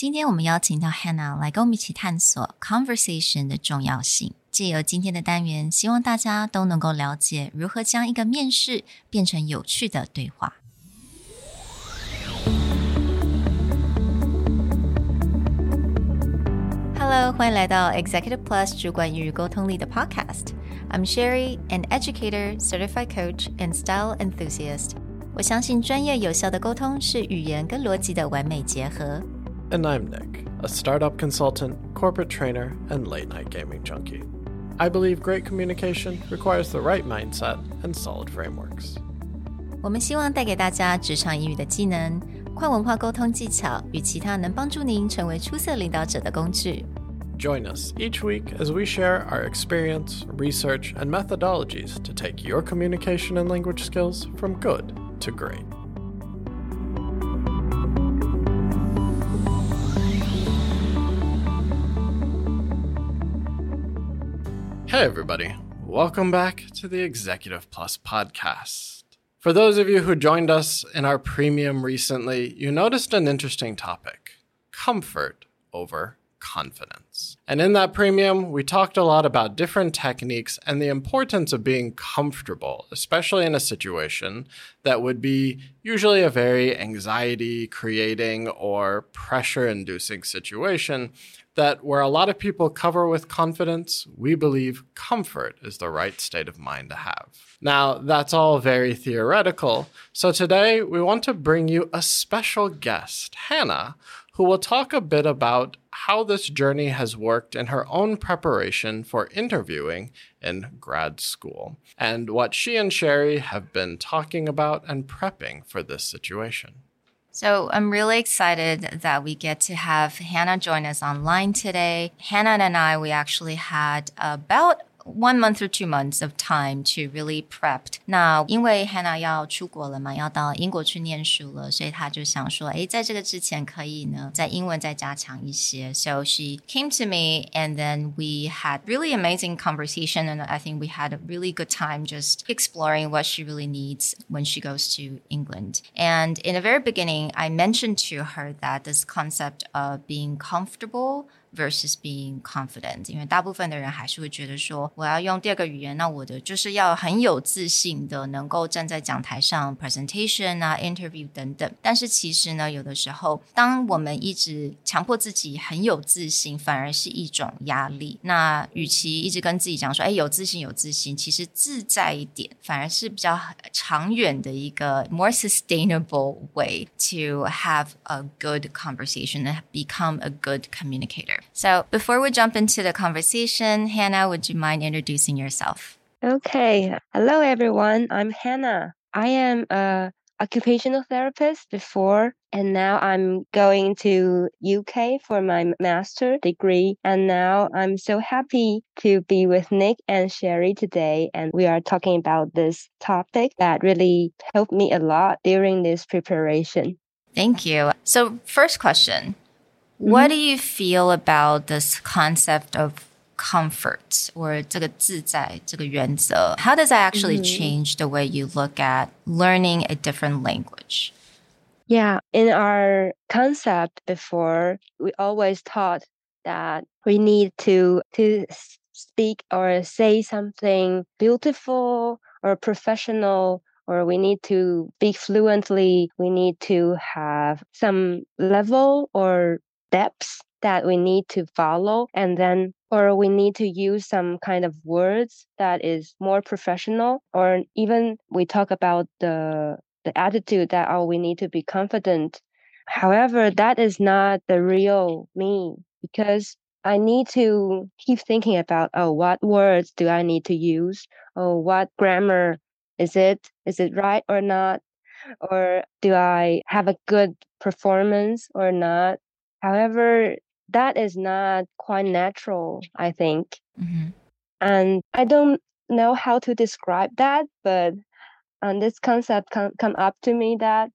今天我们邀请到 Hannah 来跟我们一起探索 conversation 的重要性。借由今天的单元，希望大家都能够了解如何将一个面试变成有趣的对话。Hello，欢迎来到 Executive Plus 主管与沟通力的 Podcast。I'm Sherry, an educator, certified coach, and style enthusiast. 我相信专业有效的沟通是语言跟逻辑的完美结合。And I'm Nick, a startup consultant, corporate trainer, and late night gaming junkie. I believe great communication requires the right mindset and solid frameworks. 我们希望带给大家职场英语的技能、跨文化沟通技巧与其他能帮助您成为出色领导者的工具。Join us each week as we share our experience, research, and methodologies to take your communication and language skills from good to great. Hey, everybody. Welcome back to the Executive Plus podcast. For those of you who joined us in our premium recently, you noticed an interesting topic comfort over confidence. And in that premium, we talked a lot about different techniques and the importance of being comfortable, especially in a situation that would be usually a very anxiety creating or pressure inducing situation that where a lot of people cover with confidence, we believe comfort is the right state of mind to have. Now, that's all very theoretical. So today we want to bring you a special guest, Hannah, who will talk a bit about how this journey has worked in her own preparation for interviewing in grad school and what she and Sherry have been talking about and prepping for this situation. So I'm really excited that we get to have Hannah join us online today. Hannah and I, we actually had about one month or two months of time to really prepped。那因为 Hannah 要出国了嘛，要到英国去念书了，所以他就想说，哎，在这个之前可以呢，在英文再加强一些。So she came to me, and then we had really amazing conversation, and I think we had a really good time just exploring what she really needs when she goes to England. And in the very beginning, I mentioned to her that this concept of being comfortable versus being confident，因为大部分的人还是会觉得说，我要用第二个语言，那我的就是要很有自信的，能够站在讲台上 presentation 啊、interview 等等。但是其实呢，有的时候，当我们一直强迫自己很有自信，反而是一种压力。那与其一直跟自己讲说，哎，有自信，有自信，其实自在一点，反而是比较长远的一个 more sustainable way to have a good conversation and become a good communicator. So before we jump into the conversation, Hannah, would you mind introducing yourself? Okay. Hello, everyone. I'm Hannah. I am a occupational therapist before and now I'm going to UK for my master degree and now I'm so happy to be with Nick and Sherry today and we are talking about this topic that really helped me a lot during this preparation. Thank you. So first question, what do you feel about this concept of comfort or 这个自在这个原则? How does that actually mm -hmm. change the way you look at learning a different language? Yeah, in our concept before, we always thought that we need to to speak or say something beautiful or professional or we need to speak fluently. We need to have some level or steps that we need to follow and then or we need to use some kind of words that is more professional or even we talk about the the attitude that oh we need to be confident. However that is not the real me because i need to keep thinking about oh what words do i need to use? Oh what grammar? Is it is it right or not? Or do i have a good performance or not However, that is not quite natural, I think. Mm-hmm. And I don't know how to describe that, but um, this concept come, come up to me that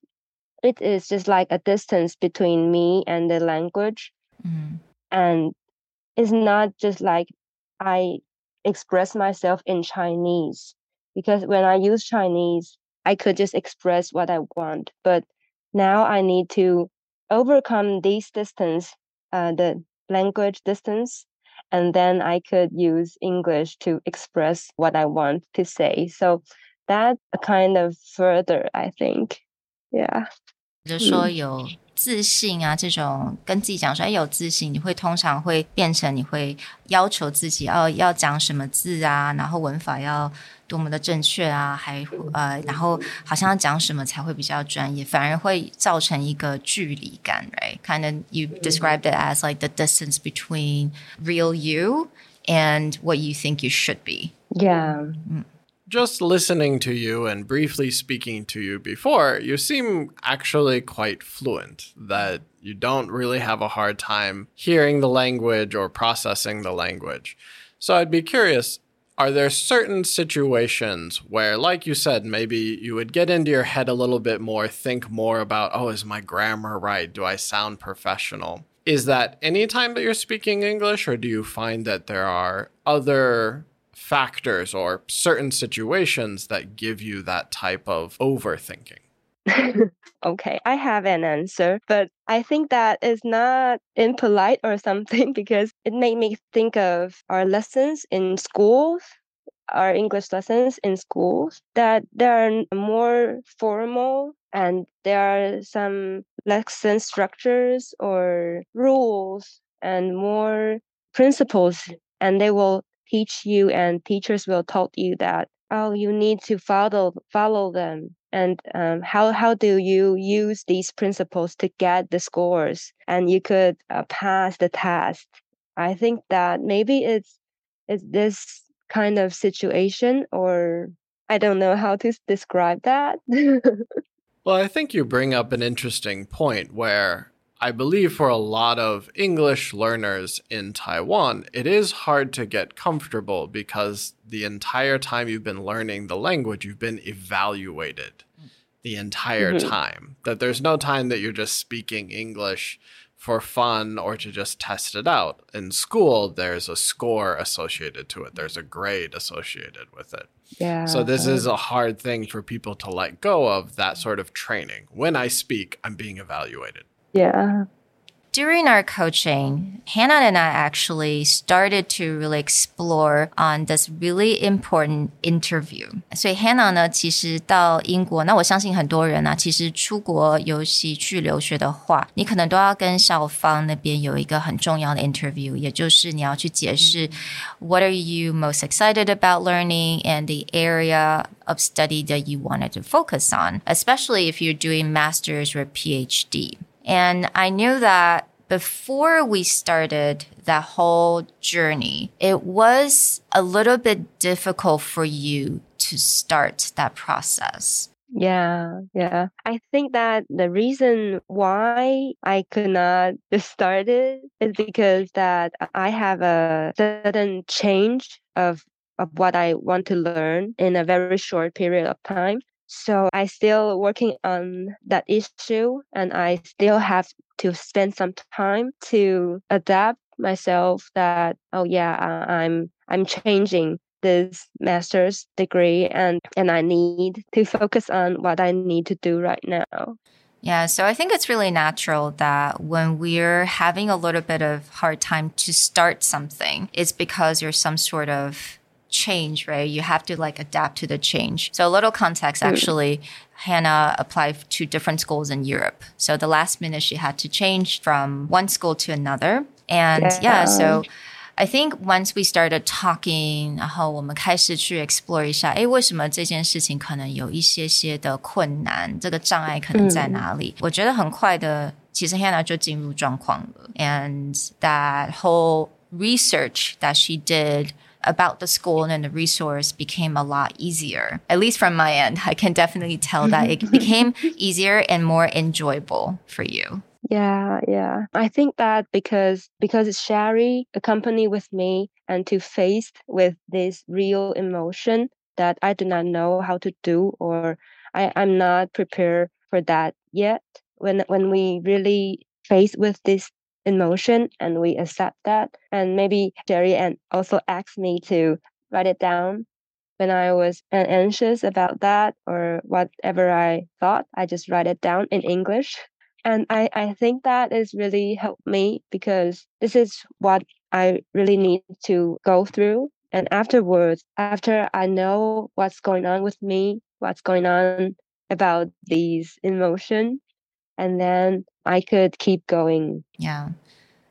it is just like a distance between me and the language. Mm-hmm. And it's not just like I express myself in Chinese because when I use Chinese, I could just express what I want. But now I need to overcome this distance, uh, the language distance, and then I could use English to express what I want to say. So that kind of further, I think. Yeah. 就说有 自信啊，这种跟自己讲说，哎，有自信，你会通常会变成你会要求自己，哦，要讲什么字啊，然后文法要多么的正确啊，还呃，然后好像要讲什么才会比较专业，反而会造成一个距离感，right？Kind of you described it as like the distance between real you and what you think you should be. Yeah. Mm just listening to you and briefly speaking to you before, you seem actually quite fluent, that you don't really have a hard time hearing the language or processing the language. So I'd be curious are there certain situations where, like you said, maybe you would get into your head a little bit more, think more about, oh, is my grammar right? Do I sound professional? Is that any time that you're speaking English, or do you find that there are other factors or certain situations that give you that type of overthinking? okay, I have an answer, but I think that is not impolite or something because it made me think of our lessons in schools, our English lessons in schools, that they are more formal and there are some lesson structures or rules and more principles, and they will teach you and teachers will taught you that oh you need to follow follow them. And um, how how do you use these principles to get the scores? And you could uh, pass the test. I think that maybe it's it's this kind of situation or i don't know how to describe that. Well i think you bring up an interesting point where I believe for a lot of English learners in Taiwan, it is hard to get comfortable because the entire time you've been learning the language, you've been evaluated the entire mm-hmm. time. That there's no time that you're just speaking English for fun or to just test it out. In school, there's a score associated to it, there's a grade associated with it. Yeah. So this is a hard thing for people to let go of that sort of training. When I speak, I'm being evaluated. Yeah. During our coaching, Hannah and I actually started to really explore on this really important interview. 所以 Hannah 呢，其实到英国，那我相信很多人啊，其实出国游戏去留学的话，你可能都要跟校方那边有一个很重要的 interview，也就是你要去解释 what are you most excited about learning and the area of study that you wanted to focus on, especially if you're doing masters or PhD. And I knew that before we started that whole journey, it was a little bit difficult for you to start that process. Yeah, yeah. I think that the reason why I could not start it is because that I have a sudden change of of what I want to learn in a very short period of time. So I still working on that issue and I still have to spend some time to adapt myself that oh yeah uh, I'm I'm changing this master's degree and and I need to focus on what I need to do right now. Yeah, so I think it's really natural that when we're having a little bit of hard time to start something, it's because there's some sort of change, right? You have to like adapt to the change. So a little context mm. actually, Hannah applied to different schools in Europe. So the last minute she had to change from one school to another. And yeah, yeah so I think once we started talking，然后我们开始去 explore 一下，诶，为什么这件事情可能有一些些的困难，这个障碍可能在哪里？嗯、我觉得很快的，其实 Hannah 就进入状况了，and that whole research that she did about the school and the resource became a lot easier. At least from my end, I can definitely tell that it became easier and more enjoyable for you. Yeah, yeah. I think that because because Sherry accompanied with me and to face with this real emotion that I do not know how to do or I, I'm not prepared for that yet. When when we really face with this emotion and we accept that. And maybe Sherry and also asked me to write it down when I was anxious about that or whatever I thought. I just write it down in English And I, I think that has really helped me because this is what I really need to go through. And afterwards, after I know what's going on with me, what's going on about these emotions, and then I could keep going. Yeah.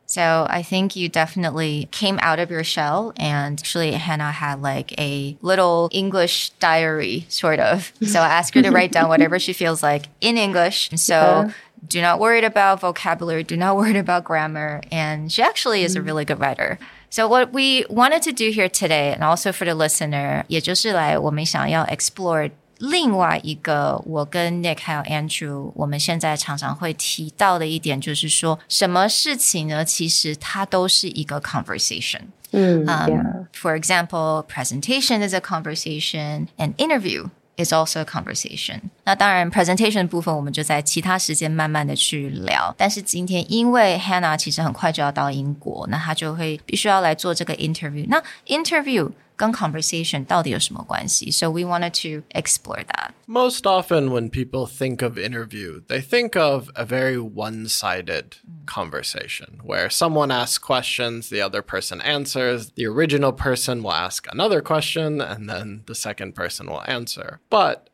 So I think you definitely came out of your shell and actually Hannah had like a little English diary sort of. So I asked her to write down whatever she feels like in English. So yeah. do not worry about vocabulary, do not worry about grammar. And she actually is a mm. really good writer. So what we wanted to do here today, and also for the listener, 也就是来我们想要 explore 另外一个，我跟 Nick 还有 Andrew，我们现在常常会提到的一点，就是说，什么事情呢？其实它都是一个 conversation。嗯，um, For example, presentation is a conversation, an interview is also a conversation。那当然，presentation 部分我们就在其他时间慢慢的去聊。但是今天因为 Hannah 其实很快就要到英国，那她就会必须要来做这个 interview。那 interview 跟 conversation 到底有什么关系？So we wanted to explore that. Most often, when people think of interview, they think of a very one sided mm. conversation where someone asks questions, the other person answers, the original person will ask another question, and then the second person will answer. But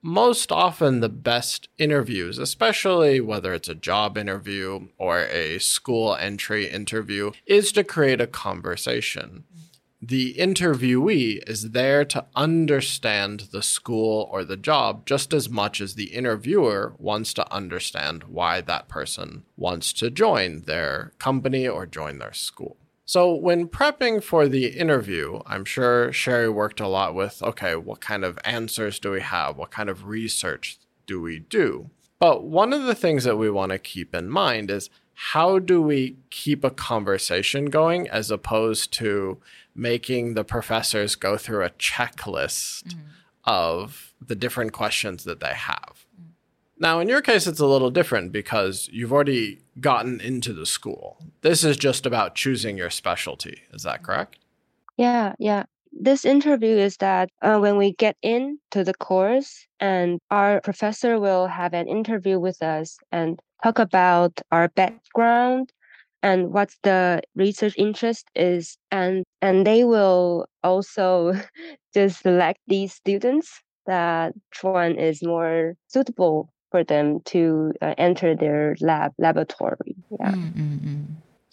most often the best interviews, especially whether it's a job interview or a school entry interview, is to create a conversation the interviewee is there to understand the school or the job just as much as the interviewer wants to understand why that person wants to join their company or join their school. So, when prepping for the interview, I'm sure Sherry worked a lot with okay, what kind of answers do we have? What kind of research do we do? But one of the things that we want to keep in mind is how do we keep a conversation going as opposed to making the professors go through a checklist mm-hmm. of the different questions that they have. Mm-hmm. Now, in your case, it's a little different because you've already gotten into the school. This is just about choosing your specialty. Is that correct? Yeah, yeah. This interview is that uh, when we get into the course, and our professor will have an interview with us and talk about our background and what the research interest is and and they will also just select these students that one is more suitable for them to uh, enter their lab laboratory yeah mm-hmm.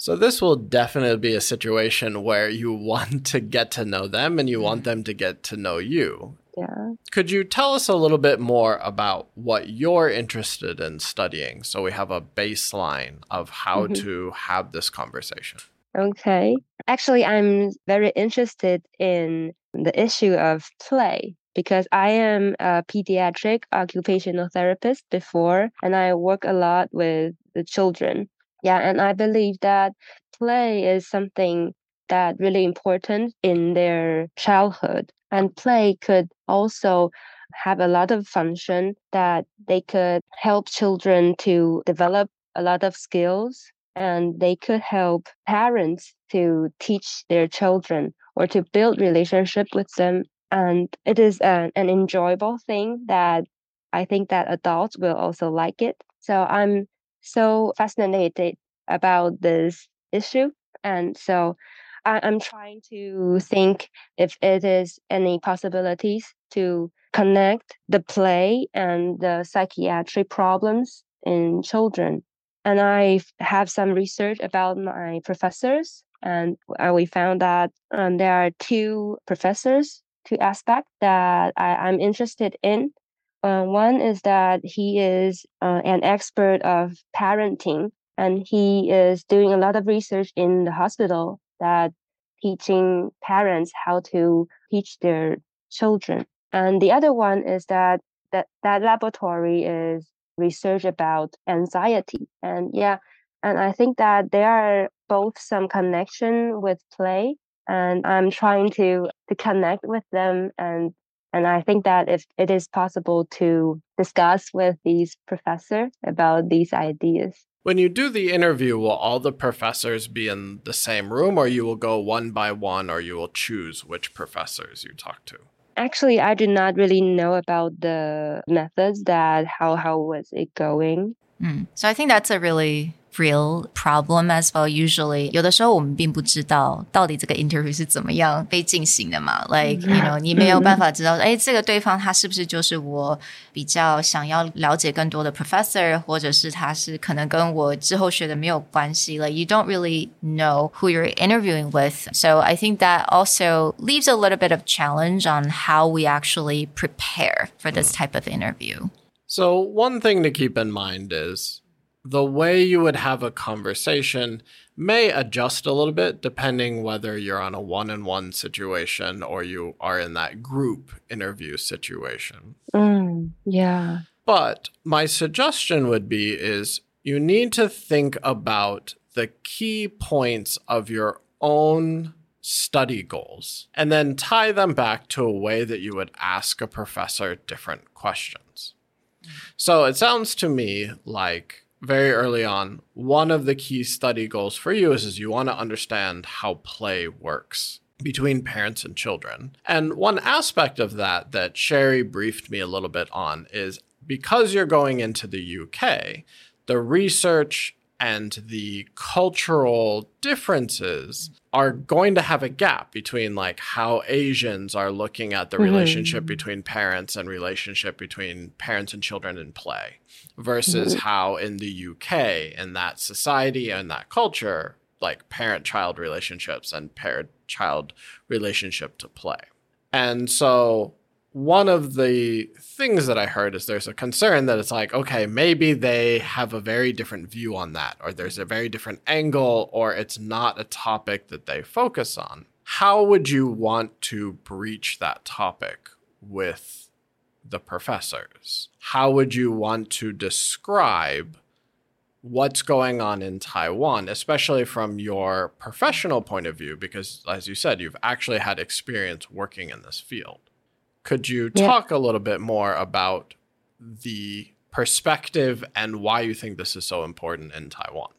So this will definitely be a situation where you want to get to know them and you want them to get to know you. Yeah. Could you tell us a little bit more about what you're interested in studying so we have a baseline of how mm-hmm. to have this conversation? Okay. Actually, I'm very interested in the issue of play because I am a pediatric occupational therapist before and I work a lot with the children. Yeah, and I believe that play is something that really important in their childhood. And play could also have a lot of function that they could help children to develop a lot of skills and they could help parents to teach their children or to build relationship with them. And it is an, an enjoyable thing that i think that adults will also like it. So i'm so fascinated about this issue. And so I, am trying to think if it is any possibilities to connect the play and the psychiatric problems in children. And I have some research about my professors, and we found that um, there are two professors, two aspects that I, am interested in. Uh, one is that he is uh, an expert of parenting, and he is doing a lot of research in the hospital that teaching parents how to teach their children. And the other one is that that, that laboratory is research about anxiety. And yeah, and I think that there are both some connection with play and I'm trying to to connect with them and and I think that if it is possible to discuss with these professor about these ideas. When you do the interview, will all the professors be in the same room, or you will go one by one, or you will choose which professors you talk to? Actually, I do not really know about the methods that how how was it going. Mm. So I think that's a really real problem as well. Usually，有的时候我们并不知道到底这个 interview 是怎么样被进行的嘛。Like you know，你没有办法知道，哎，这个对方他是不是就是我比较想要了解更多的 professor，或者是他是可能跟我之后学的没有关系。Like you don't really know who you're interviewing with. So I think that also leaves a little bit of challenge on how we actually prepare for this type of interview. So one thing to keep in mind is the way you would have a conversation may adjust a little bit depending whether you're on a one on one situation or you are in that group interview situation. Mm, yeah. But my suggestion would be is you need to think about the key points of your own study goals and then tie them back to a way that you would ask a professor different questions. So it sounds to me like very early on, one of the key study goals for you is, is you want to understand how play works between parents and children. And one aspect of that that Sherry briefed me a little bit on is because you're going into the UK, the research and the cultural differences are going to have a gap between like how Asians are looking at the mm-hmm. relationship between parents and relationship between parents and children in play versus mm-hmm. how in the UK in that society and that culture like parent child relationships and parent child relationship to play. And so one of the things that I heard is there's a concern that it's like, okay, maybe they have a very different view on that, or there's a very different angle, or it's not a topic that they focus on. How would you want to breach that topic with the professors? How would you want to describe what's going on in Taiwan, especially from your professional point of view? Because, as you said, you've actually had experience working in this field. Could you talk yeah. a little bit more about the perspective and why you think this is so important in Taiwan?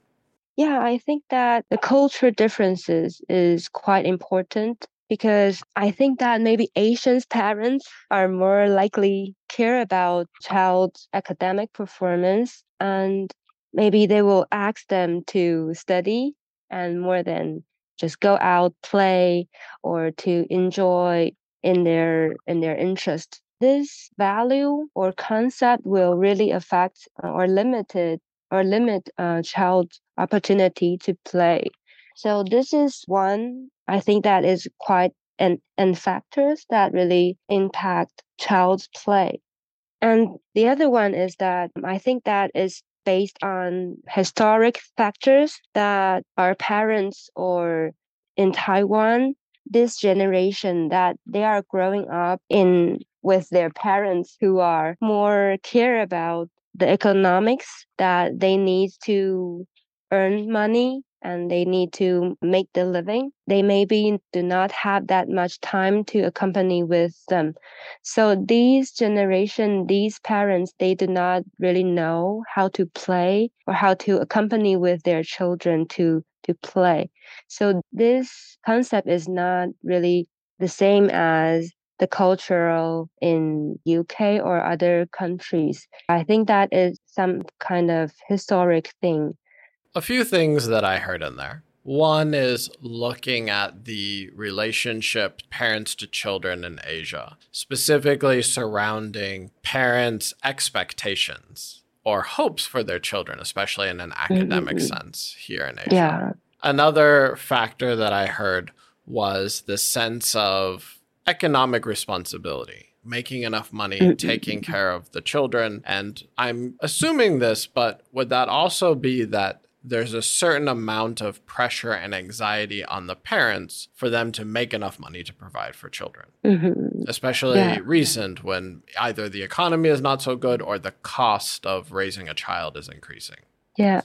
Yeah, I think that the cultural differences is quite important because I think that maybe Asians parents are more likely care about child's academic performance and maybe they will ask them to study and more than just go out play or to enjoy in their in their interest. This value or concept will really affect uh, or limited or limit uh, child's opportunity to play. So this is one i think that is quite and and factors that really impact child's play. And the other one is that i think that is based on historic factors that our parents or in taiwan this generation that they are growing up in with their parents who are more care about the economics that they need to earn money and they need to make the living they maybe do not have that much time to accompany with them so these generation these parents they do not really know how to play or how to accompany with their children to to play. So this concept is not really the same as the cultural in UK or other countries. I think that is some kind of historic thing. A few things that I heard in there. One is looking at the relationship parents to children in Asia, specifically surrounding parents' expectations or hopes for their children, especially in an academic mm-hmm. sense here in Asia. Yeah. Another factor that I heard was the sense of economic responsibility, making enough money, mm-hmm. taking care of the children. And I'm assuming this, but would that also be that there's a certain amount of pressure and anxiety on the parents for them to make enough money to provide for children. Mm-hmm. Especially yeah. recent when either the economy is not so good or the cost of raising a child is increasing. Yeah.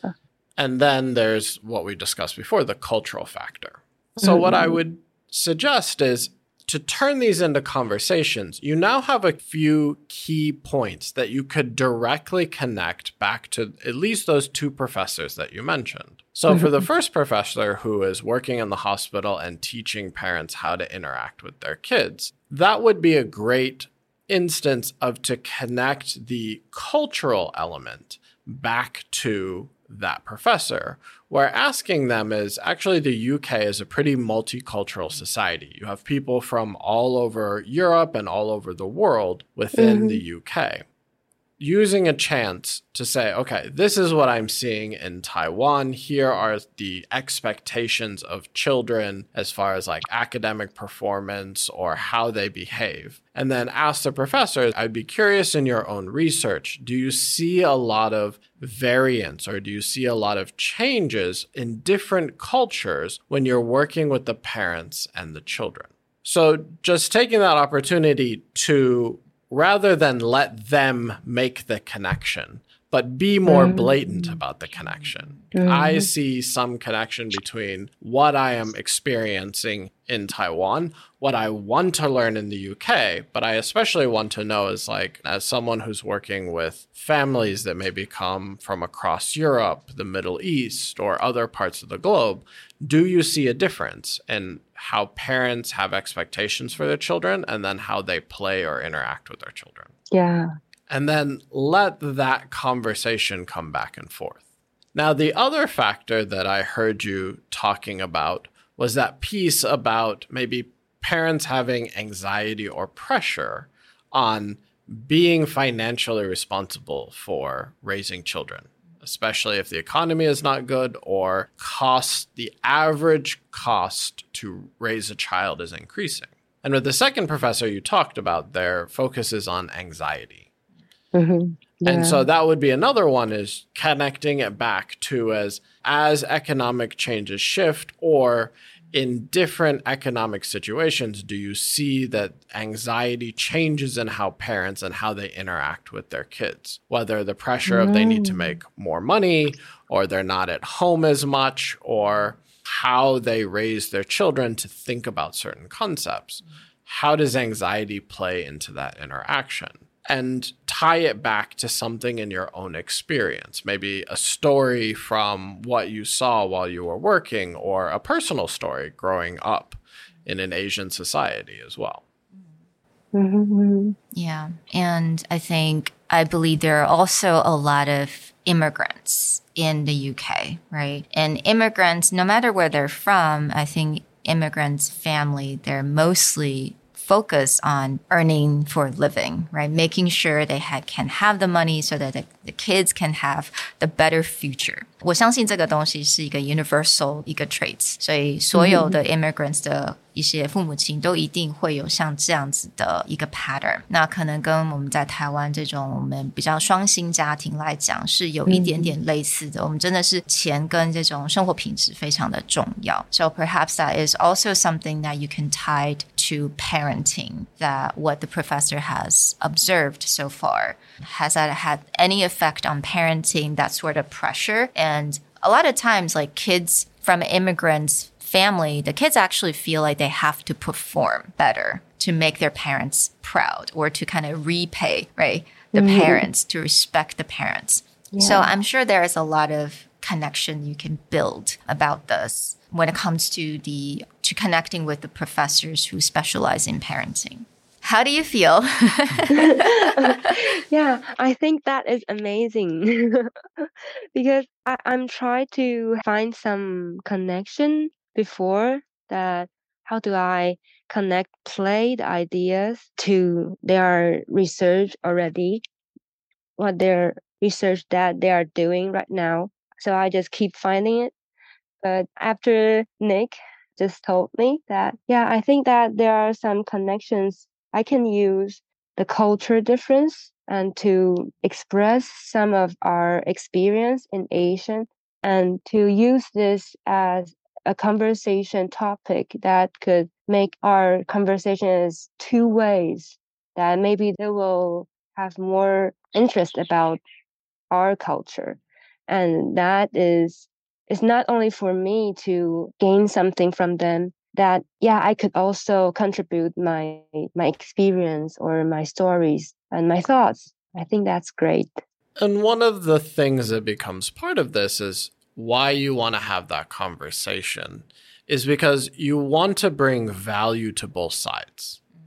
And then there's what we discussed before the cultural factor. So, mm-hmm. what I would suggest is to turn these into conversations, you now have a few key points that you could directly connect back to at least those two professors that you mentioned. So, for the mm-hmm. first professor who is working in the hospital and teaching parents how to interact with their kids, that would be a great instance of to connect the cultural element back to that professor. Where asking them is actually the UK is a pretty multicultural society. You have people from all over Europe and all over the world within mm-hmm. the UK using a chance to say, okay, this is what I'm seeing in Taiwan. Here are the expectations of children as far as like academic performance or how they behave. And then ask the professor, I'd be curious in your own research, do you see a lot of variance or do you see a lot of changes in different cultures when you're working with the parents and the children? So, just taking that opportunity to rather than let them make the connection, but be more mm. blatant about the connection. Mm. I see some connection between what I am experiencing in Taiwan, what I want to learn in the UK, but I especially want to know is like, as someone who's working with families that maybe come from across Europe, the Middle East, or other parts of the globe, do you see a difference in how parents have expectations for their children and then how they play or interact with their children? Yeah and then let that conversation come back and forth. Now, the other factor that I heard you talking about was that piece about maybe parents having anxiety or pressure on being financially responsible for raising children, especially if the economy is not good or cost the average cost to raise a child is increasing. And with the second professor you talked about, their focus is on anxiety. Mm-hmm. Yeah. And so that would be another one is connecting it back to as as economic changes shift or in different economic situations do you see that anxiety changes in how parents and how they interact with their kids whether the pressure mm. of they need to mm. make more money or they're not at home as much or how they raise their children to think about certain concepts how does anxiety play into that interaction and tie it back to something in your own experience. Maybe a story from what you saw while you were working, or a personal story growing up in an Asian society as well. Mm-hmm. Yeah. And I think, I believe there are also a lot of immigrants in the UK, right? And immigrants, no matter where they're from, I think immigrants' family, they're mostly focus on earning for living, right? Making sure they can have the money so that the, the kids can have the better future. 我相信这个东西是一个 universal 一个 traits，所以所有的 immigrants 的一些父母亲都一定会有像这样子的一个 pattern。那可能跟我们在台湾这种我们比较双薪家庭来讲是有一点点类似的。我们真的是钱跟这种生活品质非常的重要。So perhaps that is also something that you can tie to parenting that what the professor has observed so far. Has that had any effect on parenting, that sort of pressure? And a lot of times, like kids from immigrants family, the kids actually feel like they have to perform better to make their parents proud or to kind of repay, right? The mm -hmm. parents, to respect the parents. Yeah. So I'm sure there is a lot of connection you can build about this when it comes to the to connecting with the professors who specialize in parenting. How do you feel? yeah, I think that is amazing because I, I'm trying to find some connection before that. How do I connect played ideas to their research already? What their research that they are doing right now so I just keep finding it. But after Nick just told me that, yeah, I think that there are some connections I can use the culture difference and to express some of our experience in Asian and to use this as a conversation topic that could make our conversations two ways that maybe they will have more interest about our culture. And that is is not only for me to gain something from them that yeah i could also contribute my my experience or my stories and my thoughts. I think that's great. And one of the things that becomes part of this is why you want to have that conversation is because you want to bring value to both sides. Mm.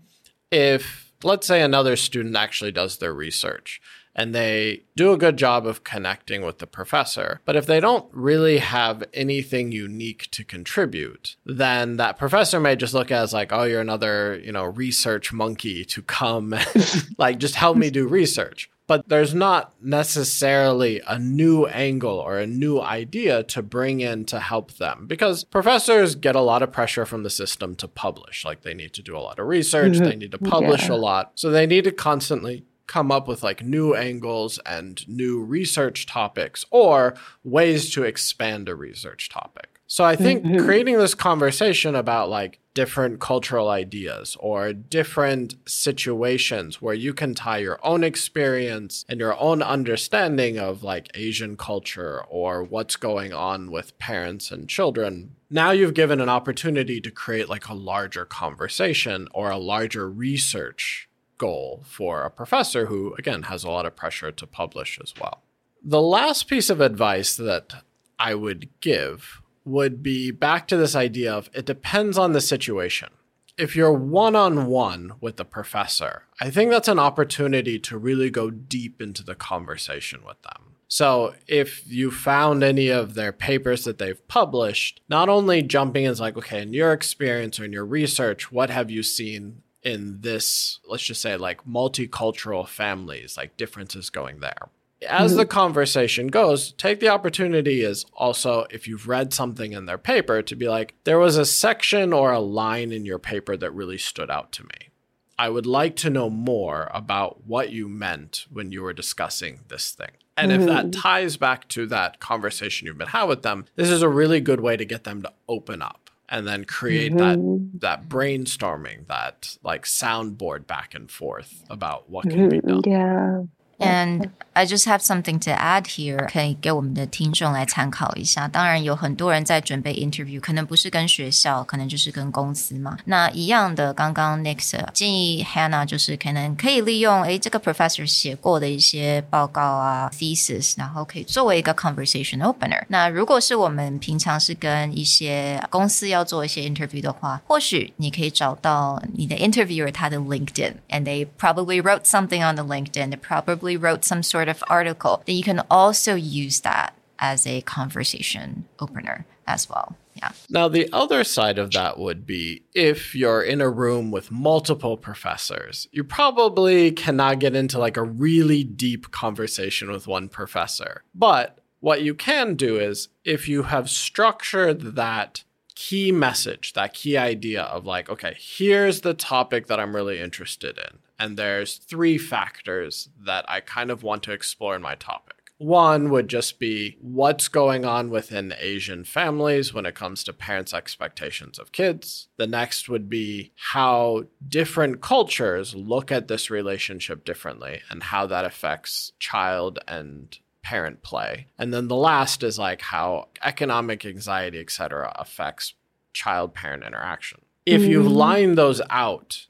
If, let's say, another student actually does their research and they do a good job of connecting with the professor, but if they don't really have anything unique to contribute, then that professor may just look at as like, oh, you're another, you know, research monkey to come, and like, just help me do research but there's not necessarily a new angle or a new idea to bring in to help them because professors get a lot of pressure from the system to publish. Like they need to do a lot of research, mm-hmm. they need to publish yeah. a lot. So they need to constantly come up with like new angles and new research topics or ways to expand a research topic. So I think mm-hmm. creating this conversation about like different cultural ideas or different situations where you can tie your own experience and your own understanding of like Asian culture or what's going on with parents and children. Now you've given an opportunity to create like a larger conversation or a larger research goal for a professor who, again, has a lot of pressure to publish as well. The last piece of advice that I would give would be back to this idea of it depends on the situation. If you're one on one with the professor, I think that's an opportunity to really go deep into the conversation with them. So if you found any of their papers that they've published, not only jumping is like, okay, in your experience or in your research, what have you seen in this, let's just say like multicultural families, like differences going there? as the mm-hmm. conversation goes, take the opportunity is also if you've read something in their paper to be like, there was a section or a line in your paper that really stood out to me. I would like to know more about what you meant when you were discussing this thing. And mm-hmm. if that mm-hmm. ties back to that conversation you've been had with them, this is a really good way to get them to open up and then create mm-hmm. that that brainstorming, that like soundboard back and forth about what can be mm-hmm. done. Yeah. And I just have something to add here，可以给我们的听众来参考一下。当然，有很多人在准备 interview，可能不是跟学校，可能就是跟公司嘛。那一样的，刚刚 Next 建议 Hannah 就是可能可以利用诶这个 professor 写过的一些报告啊 thesis，然后可以作为一个 conversation opener。那如果是我们平常是跟一些公司要做一些 interview 的话，或许你可以找到你的 interviewer 他的 LinkedIn，and they probably wrote something on the LinkedIn，they probably wrote some sort of article, then you can also use that as a conversation opener as well. Yeah. Now, the other side of that would be if you're in a room with multiple professors, you probably cannot get into like a really deep conversation with one professor. But what you can do is if you have structured that key message, that key idea of like, okay, here's the topic that I'm really interested in. And there's three factors that I kind of want to explore in my topic. One would just be what's going on within Asian families when it comes to parents' expectations of kids. The next would be how different cultures look at this relationship differently and how that affects child and parent play. And then the last is like how economic anxiety, etc., affects child parent interaction. If mm-hmm. you line those out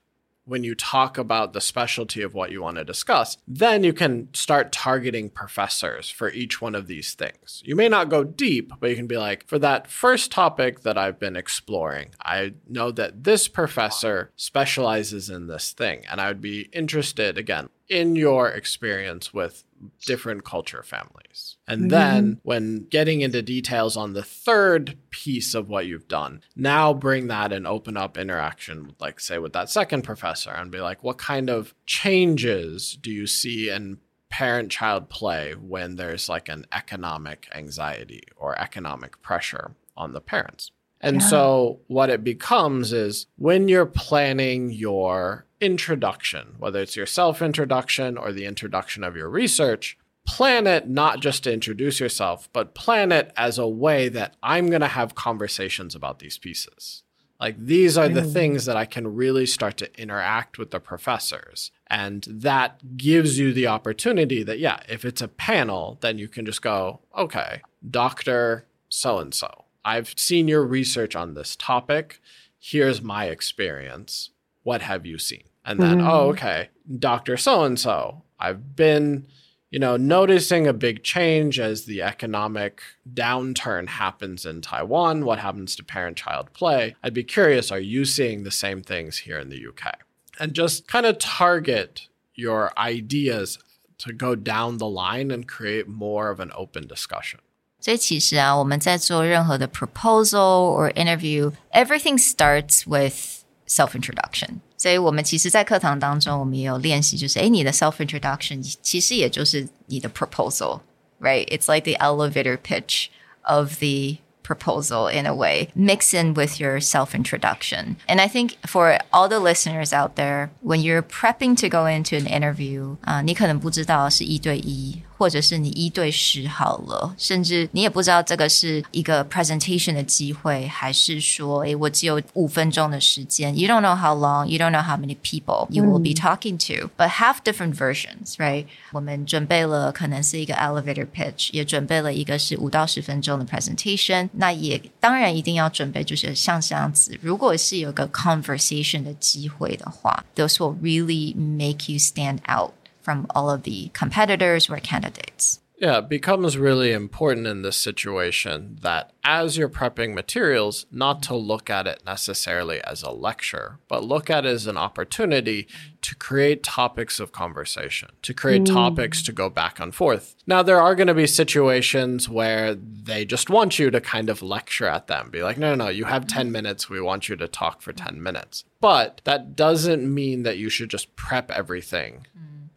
when you talk about the specialty of what you want to discuss, then you can start targeting professors for each one of these things. You may not go deep, but you can be like, for that first topic that I've been exploring, I know that this professor specializes in this thing. And I would be interested, again, in your experience with different culture families. And mm-hmm. then when getting into details on the third piece of what you've done, now bring that and open up interaction, like say with that second professor, and be like, what kind of changes do you see in parent child play when there's like an economic anxiety or economic pressure on the parents? And yeah. so what it becomes is when you're planning your introduction, whether it's your self introduction or the introduction of your research, plan it not just to introduce yourself, but plan it as a way that I'm going to have conversations about these pieces. Like these are the mm. things that I can really start to interact with the professors. And that gives you the opportunity that, yeah, if it's a panel, then you can just go, okay, Dr. So and so, I've seen your research on this topic here's my experience. What have you seen? And then, mm-hmm. oh, okay, Dr. So and so, I've been, you know, noticing a big change as the economic downturn happens in Taiwan. What happens to parent child play? I'd be curious, are you seeing the same things here in the UK? And just kind of target your ideas to go down the line and create more of an open discussion. 所以其实啊，我们在做任何的 proposal or interview，everything starts with self introduction。 所以我们其实，在课堂当中，我们也有练习，就是哎，你的 self introduction 其实也就是你的 proposal，right？It's like the elevator pitch of the proposal in a way, mix in with your self introduction. And I think for all the listeners out there, when you're prepping to go into an interview, 啊、呃，你可能不知道是一对一 或者是你一对十好了，甚至你也不知道这个是一个 presentation 的机会，还是说，诶，我只有五分钟的时间。You don't know how long, you don't know how many people you will be talking to, but have different versions, right? 我们准备了可能是一个 elevator pitch，也准备了一个是五到十分钟的 presentation。那也当然一定要准备，就是像这样子，如果是有个 conversation 的机会的话，those will really make you stand out From all of the competitors or candidates. Yeah, it becomes really important in this situation that as you're prepping materials, not to look at it necessarily as a lecture, but look at it as an opportunity to create topics of conversation, to create mm. topics to go back and forth. Now, there are going to be situations where they just want you to kind of lecture at them, be like, no, no, no, you have 10 minutes. We want you to talk for 10 minutes. But that doesn't mean that you should just prep everything.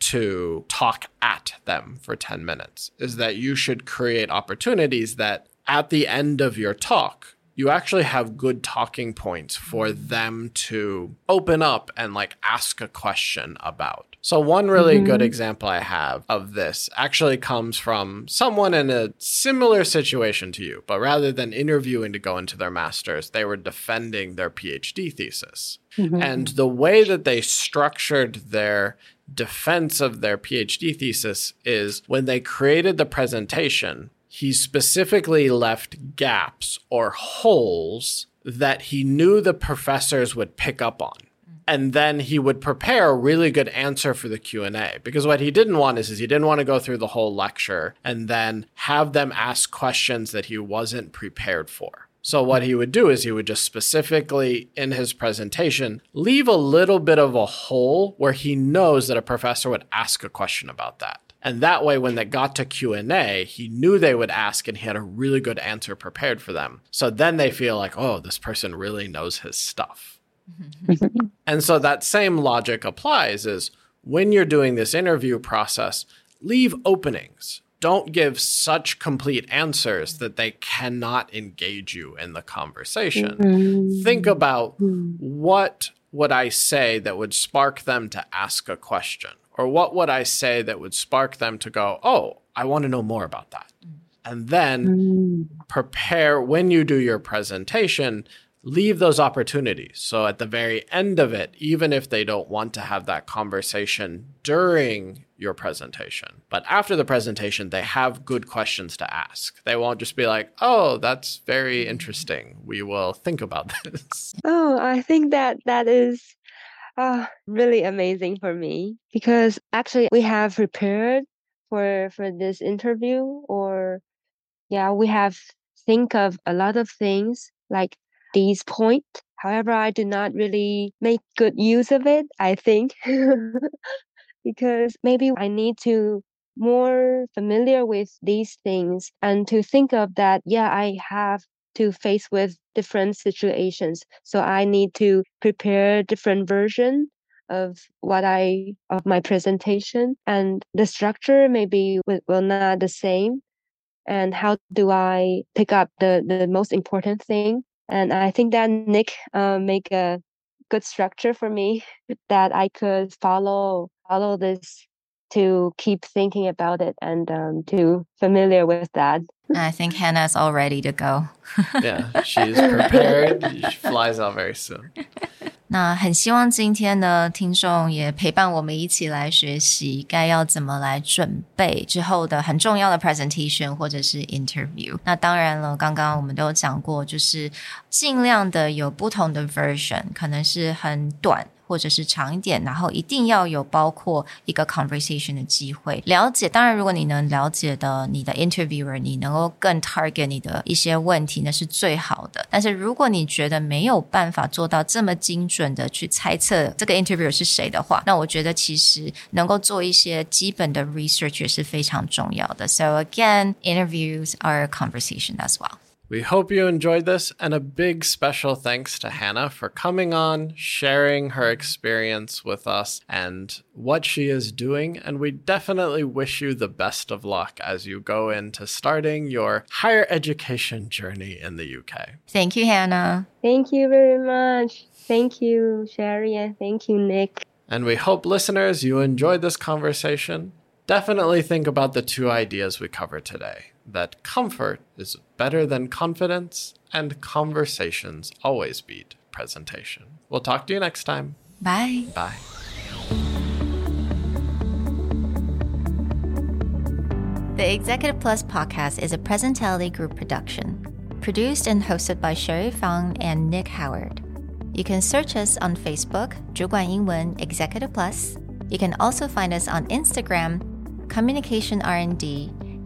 To talk at them for 10 minutes is that you should create opportunities that at the end of your talk, you actually have good talking points for them to open up and like ask a question about. So, one really mm-hmm. good example I have of this actually comes from someone in a similar situation to you, but rather than interviewing to go into their master's, they were defending their PhD thesis. Mm-hmm. And the way that they structured their defense of their PhD thesis is when they created the presentation, he specifically left gaps or holes that he knew the professors would pick up on and then he would prepare a really good answer for the q&a because what he didn't want is, is he didn't want to go through the whole lecture and then have them ask questions that he wasn't prepared for so, what he would do is he would just specifically in his presentation leave a little bit of a hole where he knows that a professor would ask a question about that. And that way, when they got to Q&A, he knew they would ask and he had a really good answer prepared for them. So then they feel like, oh, this person really knows his stuff. And so that same logic applies is when you're doing this interview process, leave openings don't give such complete answers that they cannot engage you in the conversation. Mm-hmm. Think about mm-hmm. what would I say that would spark them to ask a question? Or what would I say that would spark them to go, oh, I want to know more about that? And then mm-hmm. prepare when you do your presentation, leave those opportunities. So at the very end of it, even if they don't want to have that conversation during your presentation, but after the presentation, they have good questions to ask. They won't just be like, oh, that's very interesting. We will think about this. Oh, I think that that is uh, really amazing for me because actually we have prepared for for this interview or yeah we have think of a lot of things like these point. However, I do not really make good use of it, I think, because maybe I need to more familiar with these things and to think of that, yeah, I have to face with different situations. So I need to prepare different version of what I of my presentation and the structure maybe will, will not the same and how do I pick up the the most important thing and I think that Nick uh, make a good structure for me that I could follow follow this to keep thinking about it and um, to familiar with that. I think Hannah's all ready to go. yeah, she's prepared. she flies out very soon. 那很希望今天呢，听众也陪伴我们一起来学习，该要怎么来准备之后的很重要的 presentation 或者是 interview。那当然了，刚刚我们都有讲过，就是尽量的有不同的 version，可能是很短。 或者是长一点，然后一定要有包括一个 conversation 的机会了解。当然，如果你能了解的你的 interviewer，你能够更 target 你的一些问题，那是最好的。但是如果你觉得没有办法做到这么精准的去猜测这个 interviewer 是谁的话，那我觉得其实能够做一些基本的 research 也是非常重要的。So again, interviews are a conversation as well. We hope you enjoyed this, and a big special thanks to Hannah for coming on, sharing her experience with us and what she is doing. And we definitely wish you the best of luck as you go into starting your higher education journey in the UK. Thank you, Hannah. Thank you very much. Thank you, Sherry, and thank you, Nick. And we hope, listeners, you enjoyed this conversation. Definitely think about the two ideas we covered today that comfort is better than confidence, and conversations always beat presentation. We'll talk to you next time. Bye. Bye. The Executive Plus podcast is a Presentality Group production, produced and hosted by Sherry Fang and Nick Howard. You can search us on Facebook, 主管英文 Executive Plus. You can also find us on Instagram, Communication R&D,